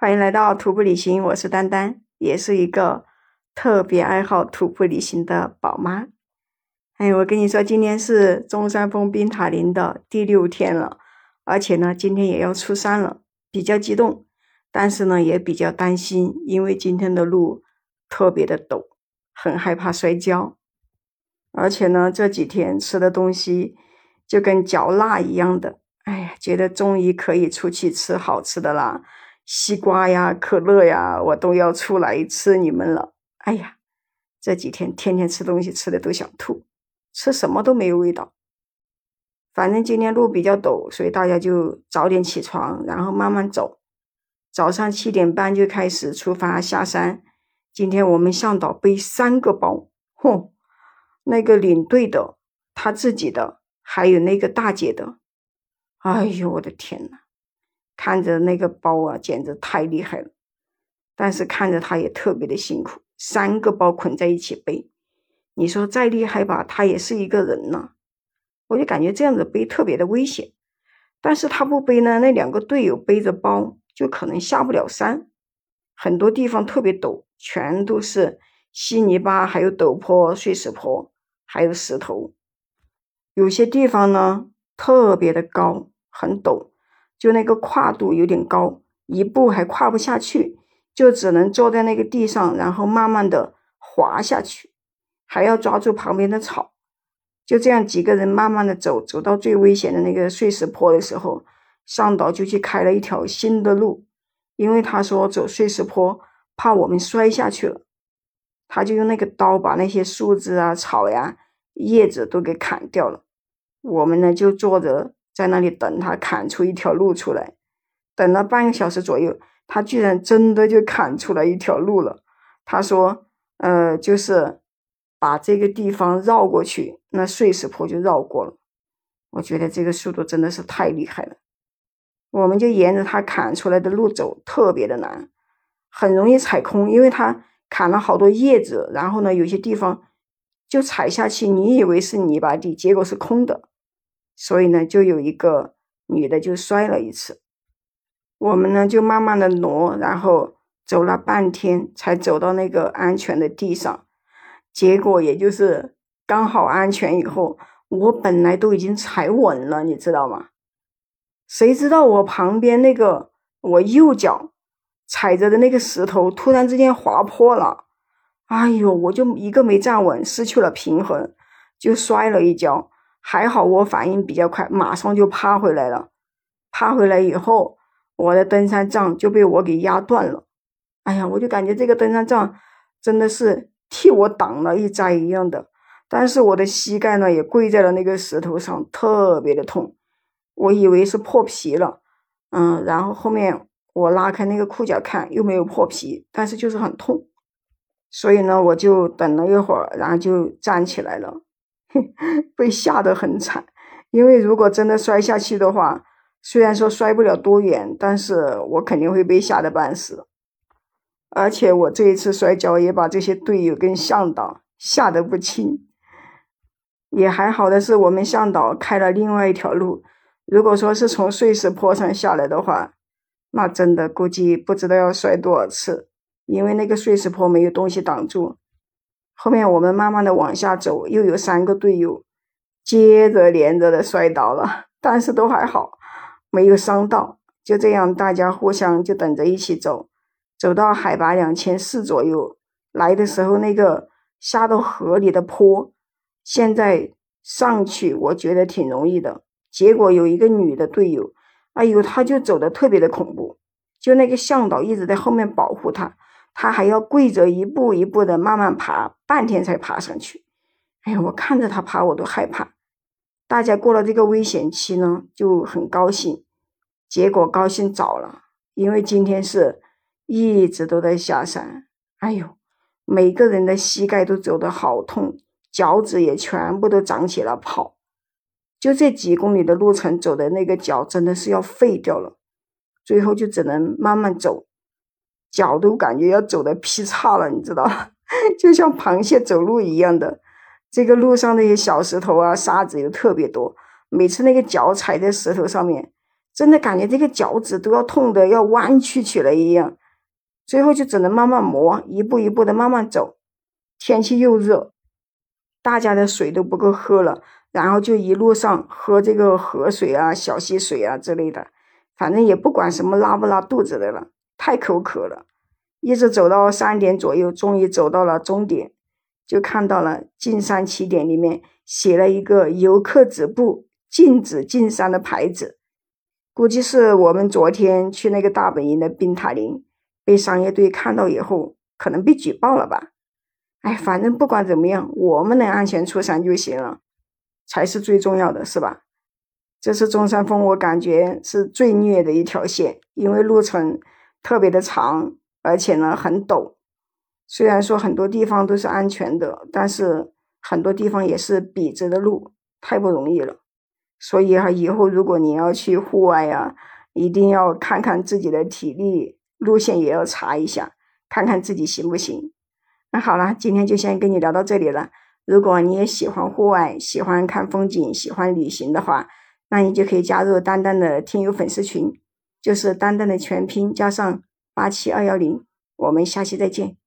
欢迎来到徒步旅行，我是丹丹，也是一个特别爱好徒步旅行的宝妈。哎，我跟你说，今天是中山峰冰塔林的第六天了，而且呢，今天也要出山了，比较激动，但是呢，也比较担心，因为今天的路特别的陡，很害怕摔跤。而且呢，这几天吃的东西就跟嚼蜡一样的，哎呀，觉得终于可以出去吃好吃的啦。西瓜呀，可乐呀，我都要出来吃你们了。哎呀，这几天天天吃东西，吃的都想吐，吃什么都没有味道。反正今天路比较陡，所以大家就早点起床，然后慢慢走。早上七点半就开始出发下山。今天我们向导背三个包，哼，那个领队的，他自己的，还有那个大姐的。哎呦，我的天呐！看着那个包啊，简直太厉害了，但是看着他也特别的辛苦，三个包捆在一起背，你说再厉害吧，他也是一个人呢，我就感觉这样子背特别的危险。但是他不背呢，那两个队友背着包就可能下不了山，很多地方特别陡，全都是稀泥巴，还有陡坡、碎石坡，还有石头，有些地方呢特别的高，很陡。就那个跨度有点高，一步还跨不下去，就只能坐在那个地上，然后慢慢的滑下去，还要抓住旁边的草。就这样几个人慢慢的走，走到最危险的那个碎石坡的时候，上岛就去开了一条新的路，因为他说走碎石坡怕我们摔下去了，他就用那个刀把那些树枝啊、草呀、叶子都给砍掉了。我们呢就坐着。在那里等他砍出一条路出来，等了半个小时左右，他居然真的就砍出来一条路了。他说：“呃，就是把这个地方绕过去，那碎石坡就绕过了。”我觉得这个速度真的是太厉害了。我们就沿着他砍出来的路走，特别的难，很容易踩空，因为他砍了好多叶子，然后呢，有些地方就踩下去，你以为是泥巴地，结果是空的。所以呢，就有一个女的就摔了一次，我们呢就慢慢的挪，然后走了半天才走到那个安全的地上，结果也就是刚好安全以后，我本来都已经踩稳了，你知道吗？谁知道我旁边那个我右脚踩着的那个石头突然之间滑坡了，哎呦，我就一个没站稳，失去了平衡，就摔了一跤。还好我反应比较快，马上就趴回来了。趴回来以后，我的登山杖就被我给压断了。哎呀，我就感觉这个登山杖真的是替我挡了一灾一样的。但是我的膝盖呢也跪在了那个石头上，特别的痛。我以为是破皮了，嗯，然后后面我拉开那个裤脚看，又没有破皮，但是就是很痛。所以呢，我就等了一会儿，然后就站起来了。被吓得很惨，因为如果真的摔下去的话，虽然说摔不了多远，但是我肯定会被吓得半死。而且我这一次摔跤也把这些队友跟向导吓得不轻。也还好的是，我们向导开了另外一条路。如果说是从碎石坡上下来的话，那真的估计不知道要摔多少次，因为那个碎石坡没有东西挡住。后面我们慢慢的往下走，又有三个队友接着连着的摔倒了，但是都还好，没有伤到。就这样，大家互相就等着一起走，走到海拔两千四左右，来的时候那个下到河里的坡，现在上去我觉得挺容易的。结果有一个女的队友，哎呦，她就走的特别的恐怖，就那个向导一直在后面保护她。他还要跪着一步一步的慢慢爬，半天才爬上去。哎呀，我看着他爬我都害怕。大家过了这个危险期呢，就很高兴。结果高兴早了，因为今天是一直都在下山。哎呦，每个人的膝盖都走得好痛，脚趾也全部都长起了泡。就这几公里的路程走的那个脚真的是要废掉了，最后就只能慢慢走。脚都感觉要走的劈叉了，你知道，就像螃蟹走路一样的。这个路上那些小石头啊、沙子又特别多，每次那个脚踩在石头上面，真的感觉这个脚趾都要痛的要弯曲起来一样。最后就只能慢慢磨，一步一步的慢慢走。天气又热，大家的水都不够喝了，然后就一路上喝这个河水啊、小溪水啊之类的，反正也不管什么拉不拉肚子的了，太口渴了。一直走到三点左右，终于走到了终点，就看到了进山起点里面写了一个“游客止步，禁止进山”的牌子，估计是我们昨天去那个大本营的冰塔林。被商业队看到以后，可能被举报了吧？哎，反正不管怎么样，我们能安全出山就行了，才是最重要的，是吧？这次中山峰，我感觉是最虐的一条线，因为路程特别的长，而且呢很陡。虽然说很多地方都是安全的，但是很多地方也是笔直的路，太不容易了。所以哈，以后如果你要去户外呀，一定要看看自己的体力。路线也要查一下，看看自己行不行。那好了，今天就先跟你聊到这里了。如果你也喜欢户外，喜欢看风景，喜欢旅行的话，那你就可以加入丹丹的听友粉丝群，就是丹丹的全拼加上八七二幺零。我们下期再见。